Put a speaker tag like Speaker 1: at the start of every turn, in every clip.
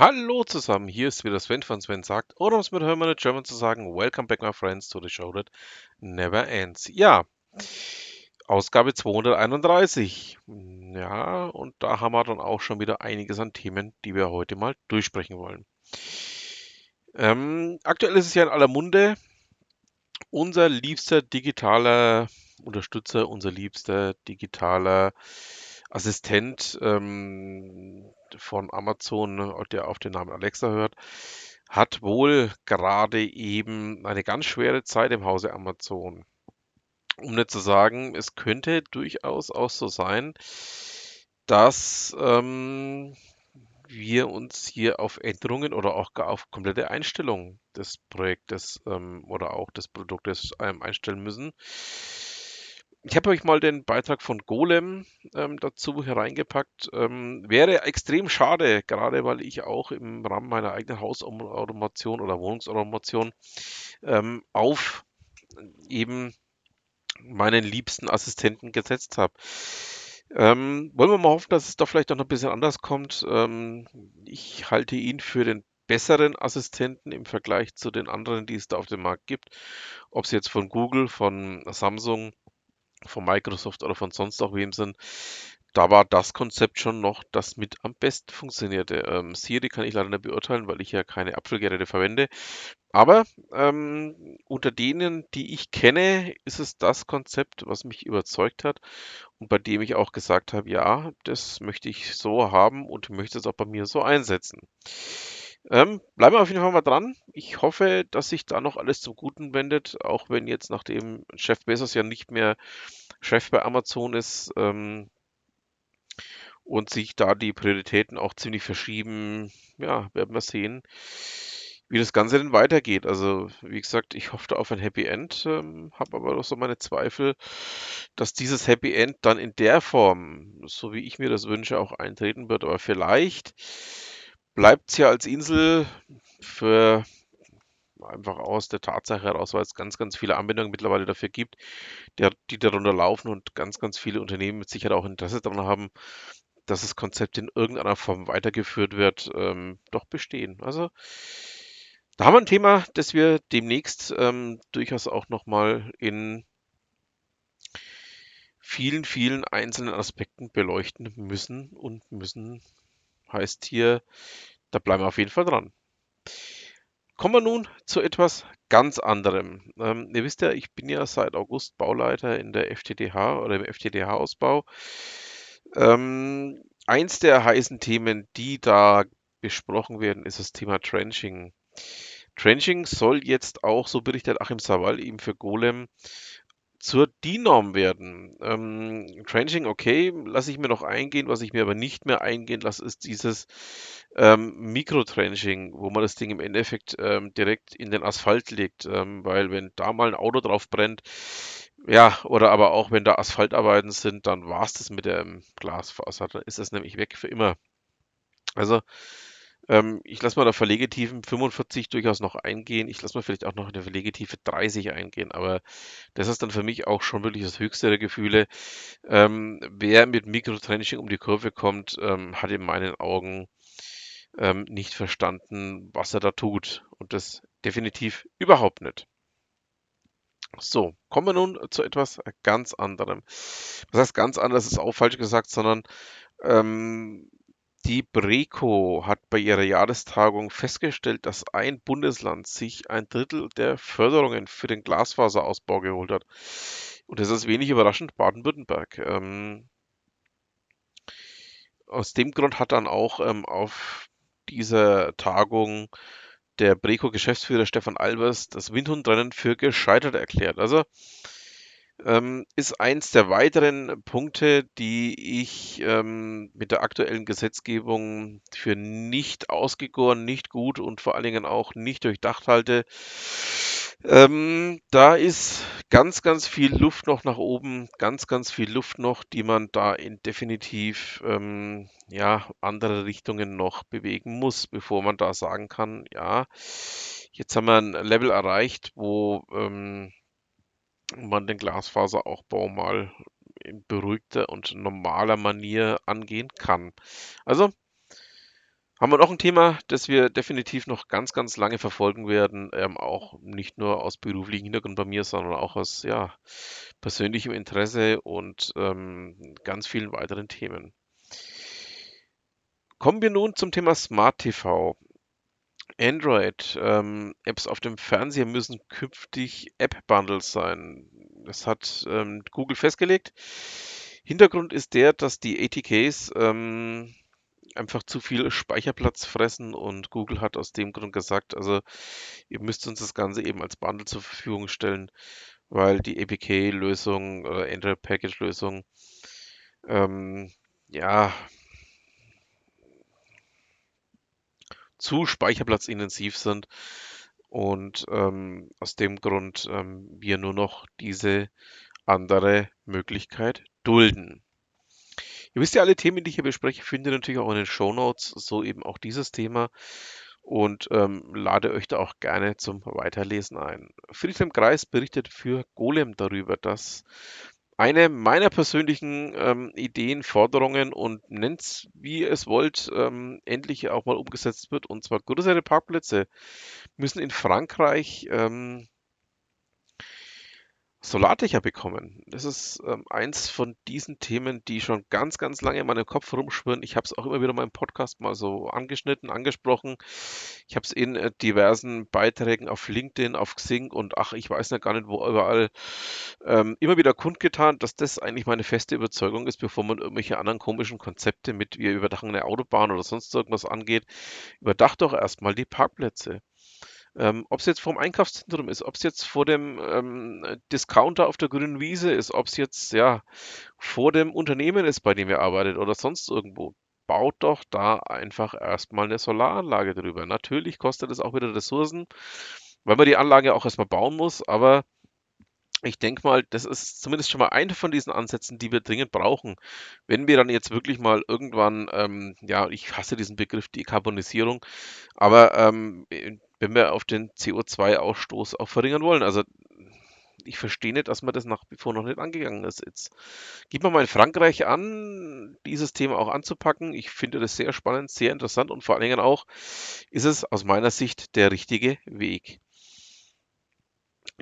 Speaker 1: Hallo zusammen, hier ist wieder Sven von Sven sagt, oder um es mit Hermann German zu sagen, Welcome back my friends to the show that never ends. Ja, Ausgabe 231. Ja, und da haben wir dann auch schon wieder einiges an Themen, die wir heute mal durchsprechen wollen. Ähm, aktuell ist es ja in aller Munde, unser liebster digitaler Unterstützer, unser liebster digitaler Assistent ähm, von Amazon, ne, der auf den Namen Alexa hört, hat wohl gerade eben eine ganz schwere Zeit im Hause Amazon. Um nicht zu sagen, es könnte durchaus auch so sein, dass ähm, wir uns hier auf Änderungen oder auch gar auf komplette Einstellungen des Projektes ähm, oder auch des Produktes ähm, einstellen müssen. Ich habe euch mal den Beitrag von Golem ähm, dazu hereingepackt. Ähm, wäre extrem schade, gerade weil ich auch im Rahmen meiner eigenen Hausautomation oder Wohnungsautomation ähm, auf eben meinen liebsten Assistenten gesetzt habe. Ähm, wollen wir mal hoffen, dass es da vielleicht noch ein bisschen anders kommt. Ähm, ich halte ihn für den besseren Assistenten im Vergleich zu den anderen, die es da auf dem Markt gibt. Ob sie jetzt von Google, von Samsung, von Microsoft oder von sonst auch wem sind. Da war das Konzept schon noch das mit am besten funktionierte. Ähm, Siri kann ich leider nicht beurteilen, weil ich ja keine Apfelgeräte verwende. Aber ähm, unter denen, die ich kenne, ist es das Konzept, was mich überzeugt hat und bei dem ich auch gesagt habe, ja, das möchte ich so haben und möchte es auch bei mir so einsetzen. Ähm, bleiben wir auf jeden Fall mal dran. Ich hoffe, dass sich da noch alles zum Guten wendet, auch wenn jetzt nachdem Chef Bezos ja nicht mehr Chef bei Amazon ist ähm, und sich da die Prioritäten auch ziemlich verschieben. Ja, werden wir sehen, wie das Ganze denn weitergeht. Also, wie gesagt, ich hoffe auf ein Happy End, ähm, habe aber doch so meine Zweifel, dass dieses Happy End dann in der Form, so wie ich mir das wünsche, auch eintreten wird. Aber vielleicht bleibt es ja als Insel für einfach aus der Tatsache heraus, weil es ganz, ganz viele Anwendungen mittlerweile dafür gibt, der, die darunter laufen und ganz, ganz viele Unternehmen mit Sicherheit auch Interesse daran haben, dass das Konzept in irgendeiner Form weitergeführt wird, ähm, doch bestehen. Also da haben wir ein Thema, das wir demnächst ähm, durchaus auch nochmal in vielen, vielen einzelnen Aspekten beleuchten müssen und müssen heißt hier, da bleiben wir auf jeden Fall dran. Kommen wir nun zu etwas ganz anderem. Ähm, ihr wisst ja, ich bin ja seit August Bauleiter in der FTTH oder im FTTH-Ausbau. Ähm, eins der heißen Themen, die da besprochen werden, ist das Thema Trenching. Trenching soll jetzt auch, so berichtet Achim Sawal eben für Golem, zur DIN-Norm werden. Ähm, Trenching, okay, lasse ich mir noch eingehen. Was ich mir aber nicht mehr eingehen lasse, ist dieses ähm, Mikrotrenching, wo man das Ding im Endeffekt ähm, direkt in den Asphalt legt. Ähm, weil wenn da mal ein Auto drauf brennt, ja, oder aber auch wenn da Asphaltarbeiten sind, dann war es das mit dem Glasfaser. Dann ist das nämlich weg für immer. Also ähm, ich lasse mal der Verlegetiefen 45 durchaus noch eingehen. Ich lasse mal vielleicht auch noch in der Verlegetiefe 30 eingehen, aber das ist dann für mich auch schon wirklich das höchste der Gefühle. Ähm, wer mit Mikrotrenching um die Kurve kommt, ähm, hat in meinen Augen ähm, nicht verstanden, was er da tut. Und das definitiv überhaupt nicht. So, kommen wir nun zu etwas ganz anderem. Was heißt ganz anderes, ist auch falsch gesagt, sondern ähm, die Breco hat bei ihrer Jahrestagung festgestellt, dass ein Bundesland sich ein Drittel der Förderungen für den Glasfaserausbau geholt hat. Und das ist wenig überraschend Baden-Württemberg. Ähm, aus dem Grund hat dann auch ähm, auf dieser Tagung der Breco-Geschäftsführer Stefan Albers das Windhundrennen für gescheitert erklärt. Also ähm, ist eins der weiteren Punkte, die ich ähm, mit der aktuellen Gesetzgebung für nicht ausgegoren, nicht gut und vor allen Dingen auch nicht durchdacht halte. Ähm, da ist ganz, ganz viel Luft noch nach oben, ganz, ganz viel Luft noch, die man da in definitiv ähm, ja, andere Richtungen noch bewegen muss, bevor man da sagen kann, ja, jetzt haben wir ein Level erreicht, wo ähm, man den Glasfaseraufbau mal in beruhigter und normaler Manier angehen kann. Also Haben wir noch ein Thema, das wir definitiv noch ganz, ganz lange verfolgen werden, ähm, auch nicht nur aus beruflichem Hintergrund bei mir, sondern auch aus ja, persönlichem Interesse und ähm, ganz vielen weiteren Themen. Kommen wir nun zum Thema Smart TV. Android, ähm, auf dem Fernseher müssen künftig App-Bundles sein. Das hat ähm, Google festgelegt. Hintergrund ist der, dass die ATKs ähm, einfach zu viel Speicherplatz fressen und Google hat aus dem Grund gesagt, also ihr müsst uns das Ganze eben als Bundle zur Verfügung stellen, weil die APK-Lösung oder Android Package-Lösung ähm, ja zu speicherplatzintensiv sind und ähm, aus dem Grund ähm, wir nur noch diese andere Möglichkeit dulden. Ihr wisst ja, alle Themen, die ich hier bespreche, findet ihr natürlich auch in den Show Notes, so eben auch dieses Thema und ähm, lade euch da auch gerne zum Weiterlesen ein. Friedhelm Kreis berichtet für Golem darüber, dass eine meiner persönlichen ähm, Ideen, Forderungen und nennt's wie es wollt, ähm, endlich auch mal umgesetzt wird. Und zwar größere Parkplätze müssen in Frankreich ähm, Solardächer bekommen. Das ist ähm, eins von diesen Themen, die schon ganz, ganz lange in meinem Kopf rumschwirren. Ich habe es auch immer wieder in meinem Podcast mal so angeschnitten, angesprochen. Ich habe es in äh, diversen Beiträgen auf LinkedIn, auf Xing und ach, ich weiß noch gar nicht, wo überall ähm, immer wieder kundgetan, dass das eigentlich meine feste Überzeugung ist, bevor man irgendwelche anderen komischen Konzepte mit, wir überdachen eine Autobahn oder sonst irgendwas angeht. Überdacht doch erstmal die Parkplätze. Ähm, ob es jetzt vorm Einkaufszentrum ist, ob es jetzt vor dem ähm, Discounter auf der grünen Wiese ist, ob es jetzt ja vor dem Unternehmen ist, bei dem ihr arbeitet oder sonst irgendwo. Baut doch da einfach erstmal eine Solaranlage drüber. Natürlich kostet es auch wieder Ressourcen, weil man die Anlage auch erstmal bauen muss, aber ich denke mal, das ist zumindest schon mal einer von diesen Ansätzen, die wir dringend brauchen. Wenn wir dann jetzt wirklich mal irgendwann, ähm, ja, ich hasse diesen Begriff Dekarbonisierung, aber ähm, wenn wir auf den CO2-Ausstoß auch verringern wollen. Also ich verstehe nicht, dass man das nach wie vor noch nicht angegangen ist. Jetzt man mal in Frankreich an, dieses Thema auch anzupacken. Ich finde das sehr spannend, sehr interessant und vor allen Dingen auch ist es aus meiner Sicht der richtige Weg.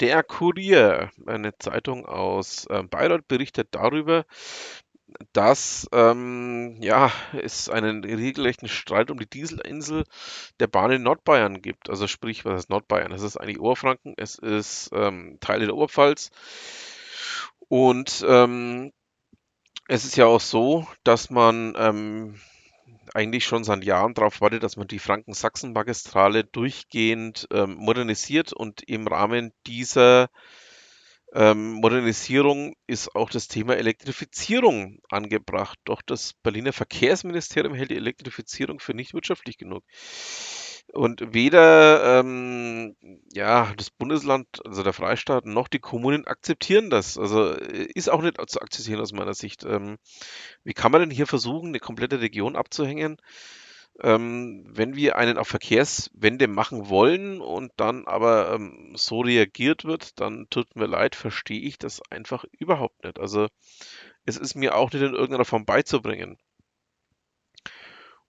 Speaker 1: Der Kurier, eine Zeitung aus äh, Bayreuth, berichtet darüber, dass ähm, ja, es einen regelrechten Streit um die Dieselinsel der Bahn in Nordbayern gibt. Also sprich, was ist Nordbayern? Es ist eigentlich Oberfranken, es ist ähm, Teile der Oberpfalz. Und ähm, es ist ja auch so, dass man ähm, eigentlich schon seit Jahren darauf wartet, dass man die Franken-Sachsen-Magistrale durchgehend ähm, modernisiert und im Rahmen dieser ähm, Modernisierung ist auch das Thema Elektrifizierung angebracht. Doch das Berliner Verkehrsministerium hält die Elektrifizierung für nicht wirtschaftlich genug. Und weder ähm, ja, das Bundesland, also der Freistaat, noch die Kommunen akzeptieren das. Also äh, ist auch nicht zu akzeptieren aus meiner Sicht. Ähm, wie kann man denn hier versuchen, eine komplette Region abzuhängen? Ähm, wenn wir einen auf Verkehrswende machen wollen und dann aber ähm, so reagiert wird, dann tut mir leid, verstehe ich das einfach überhaupt nicht. Also es ist mir auch nicht in irgendeiner Form beizubringen.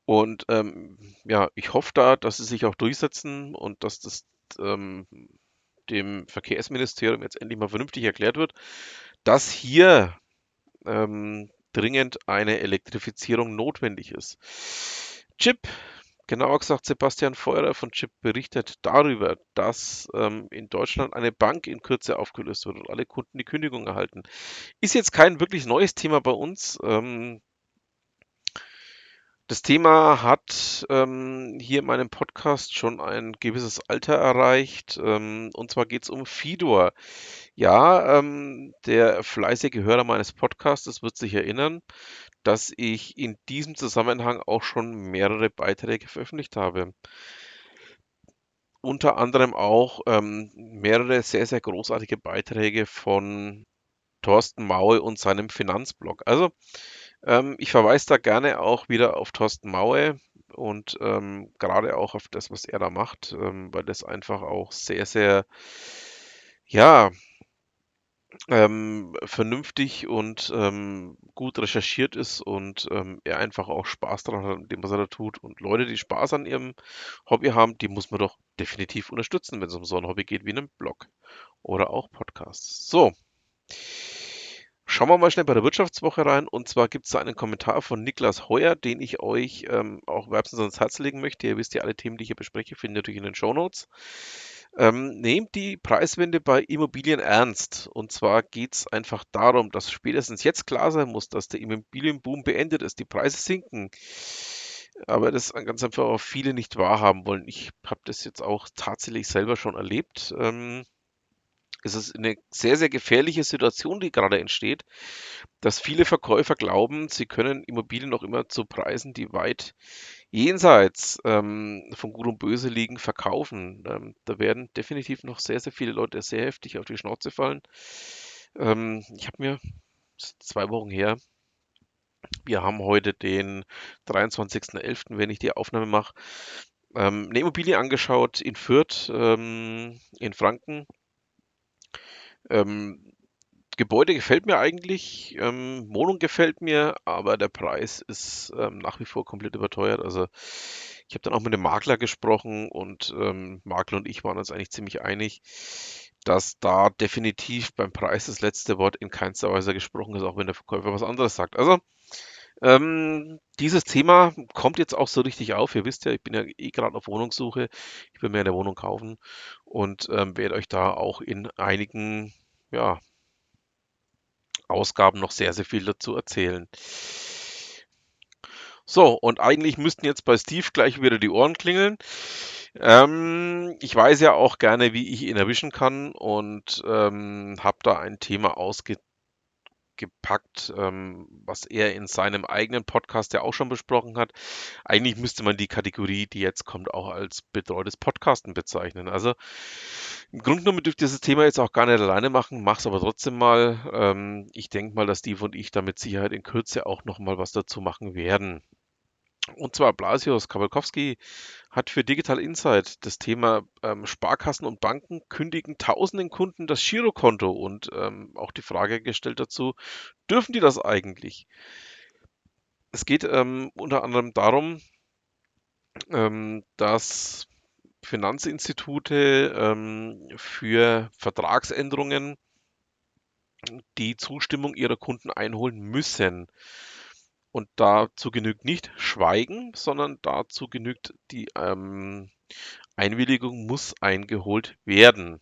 Speaker 1: Und ähm, ja, ich hoffe da, dass sie sich auch durchsetzen und dass das ähm, dem Verkehrsministerium jetzt endlich mal vernünftig erklärt wird, dass hier ähm, dringend eine Elektrifizierung notwendig ist. Chip, genauer gesagt Sebastian Feurer von Chip berichtet darüber, dass ähm, in Deutschland eine Bank in Kürze aufgelöst wird und alle Kunden die Kündigung erhalten. Ist jetzt kein wirklich neues Thema bei uns. Ähm, das Thema hat ähm, hier in meinem Podcast schon ein gewisses Alter erreicht. Ähm, und zwar geht es um Fidor. Ja, ähm, der fleißige Hörer meines Podcasts wird sich erinnern, dass ich in diesem Zusammenhang auch schon mehrere Beiträge veröffentlicht habe. Unter anderem auch ähm, mehrere sehr, sehr großartige Beiträge von Thorsten Maue und seinem Finanzblog. Also ähm, ich verweise da gerne auch wieder auf Thorsten Maue und ähm, gerade auch auf das, was er da macht, ähm, weil das einfach auch sehr, sehr, ja, ähm, vernünftig und ähm, gut recherchiert ist und ähm, er einfach auch Spaß daran hat, mit dem, was er da tut. Und Leute, die Spaß an ihrem Hobby haben, die muss man doch definitiv unterstützen, wenn es um so ein Hobby geht wie einen Blog oder auch Podcasts. So, Schauen wir mal schnell bei der Wirtschaftswoche rein. Und zwar gibt es da einen Kommentar von Niklas Heuer, den ich euch ähm, auch wärmstens ans Herz legen möchte. Ihr wisst ja, alle Themen, die ich hier bespreche, findet ihr natürlich in den Shownotes. Ähm, nehmt die Preiswende bei Immobilien ernst. Und zwar geht es einfach darum, dass spätestens jetzt klar sein muss, dass der Immobilienboom beendet ist. Die Preise sinken. Aber das ganz einfach auch viele nicht wahrhaben wollen. Ich habe das jetzt auch tatsächlich selber schon erlebt. Ähm, es ist eine sehr, sehr gefährliche Situation, die gerade entsteht, dass viele Verkäufer glauben, sie können Immobilien noch immer zu Preisen, die weit jenseits ähm, von Gut und Böse liegen, verkaufen. Ähm, da werden definitiv noch sehr, sehr viele Leute sehr heftig auf die Schnauze fallen. Ähm, ich habe mir zwei Wochen her, wir haben heute den 23.11., wenn ich die Aufnahme mache, ähm, eine Immobilie angeschaut in Fürth, ähm, in Franken ähm, Gebäude gefällt mir eigentlich, ähm, Wohnung gefällt mir, aber der Preis ist ähm, nach wie vor komplett überteuert. Also ich habe dann auch mit dem Makler gesprochen und ähm, Makler und ich waren uns eigentlich ziemlich einig, dass da definitiv beim Preis das letzte Wort in keinster Weise gesprochen ist, auch wenn der Verkäufer was anderes sagt. Also ähm, dieses Thema kommt jetzt auch so richtig auf. Ihr wisst ja, ich bin ja eh gerade auf Wohnungssuche. Ich will mir eine Wohnung kaufen und ähm, werde euch da auch in einigen ja, Ausgaben noch sehr, sehr viel dazu erzählen. So, und eigentlich müssten jetzt bei Steve gleich wieder die Ohren klingeln. Ähm, ich weiß ja auch gerne, wie ich ihn erwischen kann und ähm, habe da ein Thema ausge gepackt, ähm, was er in seinem eigenen Podcast ja auch schon besprochen hat. Eigentlich müsste man die Kategorie, die jetzt kommt, auch als betreutes Podcasten bezeichnen. Also im Grunde genommen dürfte dieses Thema jetzt auch gar nicht alleine machen, mach's aber trotzdem mal. Ähm, ich denke mal, dass Steve und ich da mit Sicherheit in Kürze auch noch mal was dazu machen werden. Und zwar Blasius Kabelkowski hat für Digital Insight das Thema ähm, Sparkassen und Banken kündigen tausenden Kunden das Girokonto und ähm, auch die Frage gestellt dazu, dürfen die das eigentlich? Es geht ähm, unter anderem darum, ähm, dass Finanzinstitute ähm, für Vertragsänderungen die Zustimmung ihrer Kunden einholen müssen. Und dazu genügt nicht Schweigen, sondern dazu genügt die ähm, Einwilligung muss eingeholt werden.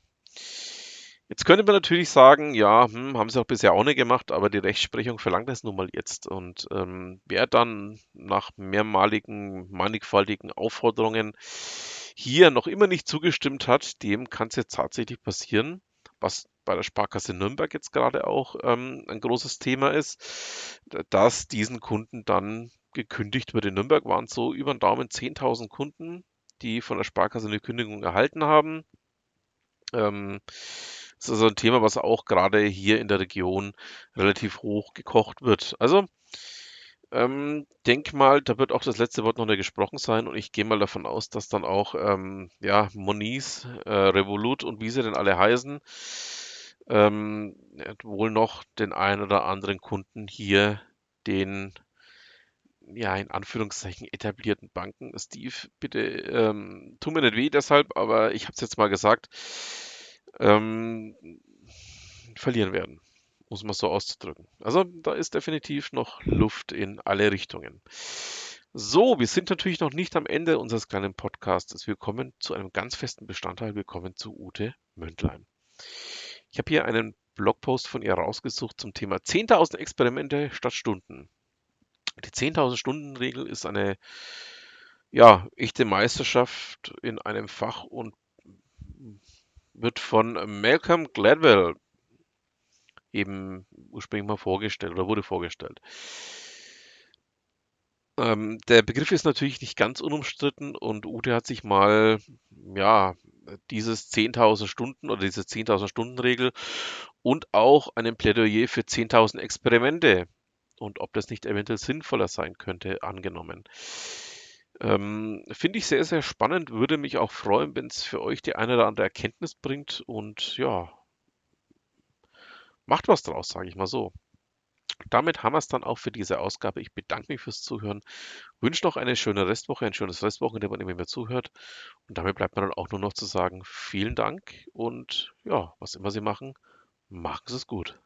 Speaker 1: Jetzt könnte man natürlich sagen, ja, hm, haben sie auch bisher auch nicht gemacht, aber die Rechtsprechung verlangt das nun mal jetzt. Und ähm, wer dann nach mehrmaligen, mannigfaltigen Aufforderungen hier noch immer nicht zugestimmt hat, dem kann es jetzt tatsächlich passieren, was bei der Sparkasse Nürnberg jetzt gerade auch ähm, ein großes Thema ist, dass diesen Kunden dann gekündigt wird. In Nürnberg waren es so über den Daumen 10.000 Kunden, die von der Sparkasse eine Kündigung erhalten haben. Ähm, das ist also ein Thema, was auch gerade hier in der Region relativ hoch gekocht wird. Also ähm, denk mal, da wird auch das letzte Wort noch nicht gesprochen sein und ich gehe mal davon aus, dass dann auch ähm, ja, Moniz, äh, Revolut und wie sie denn alle heißen, ähm, wohl noch den einen oder anderen Kunden hier den ja, in Anführungszeichen etablierten Banken. Steve, bitte, ähm, tu mir nicht weh deshalb, aber ich habe es jetzt mal gesagt, ähm, verlieren werden, muss man so auszudrücken. Also da ist definitiv noch Luft in alle Richtungen. So, wir sind natürlich noch nicht am Ende unseres kleinen Podcasts. Wir kommen zu einem ganz festen Bestandteil. Wir kommen zu Ute Mündlein. Ich habe hier einen Blogpost von ihr rausgesucht zum Thema 10.000 Experimente statt Stunden. Die 10.000 Stunden Regel ist eine ja, echte Meisterschaft in einem Fach und wird von Malcolm Gladwell eben ursprünglich mal vorgestellt oder wurde vorgestellt. Ähm, der Begriff ist natürlich nicht ganz unumstritten und Ute hat sich mal, ja, dieses 10.000 Stunden oder diese 10.000 Stunden Regel und auch ein Plädoyer für 10.000 Experimente und ob das nicht eventuell sinnvoller sein könnte, angenommen. Ähm, Finde ich sehr, sehr spannend, würde mich auch freuen, wenn es für euch die eine oder andere Erkenntnis bringt und ja, macht was draus, sage ich mal so. Damit haben wir es dann auch für diese Ausgabe. Ich bedanke mich fürs Zuhören, wünsche noch eine schöne Restwoche, ein schönes Restwochenende, wann immer mir zuhört. Und damit bleibt mir dann auch nur noch zu sagen, vielen Dank und ja, was immer Sie machen, machen Sie es gut.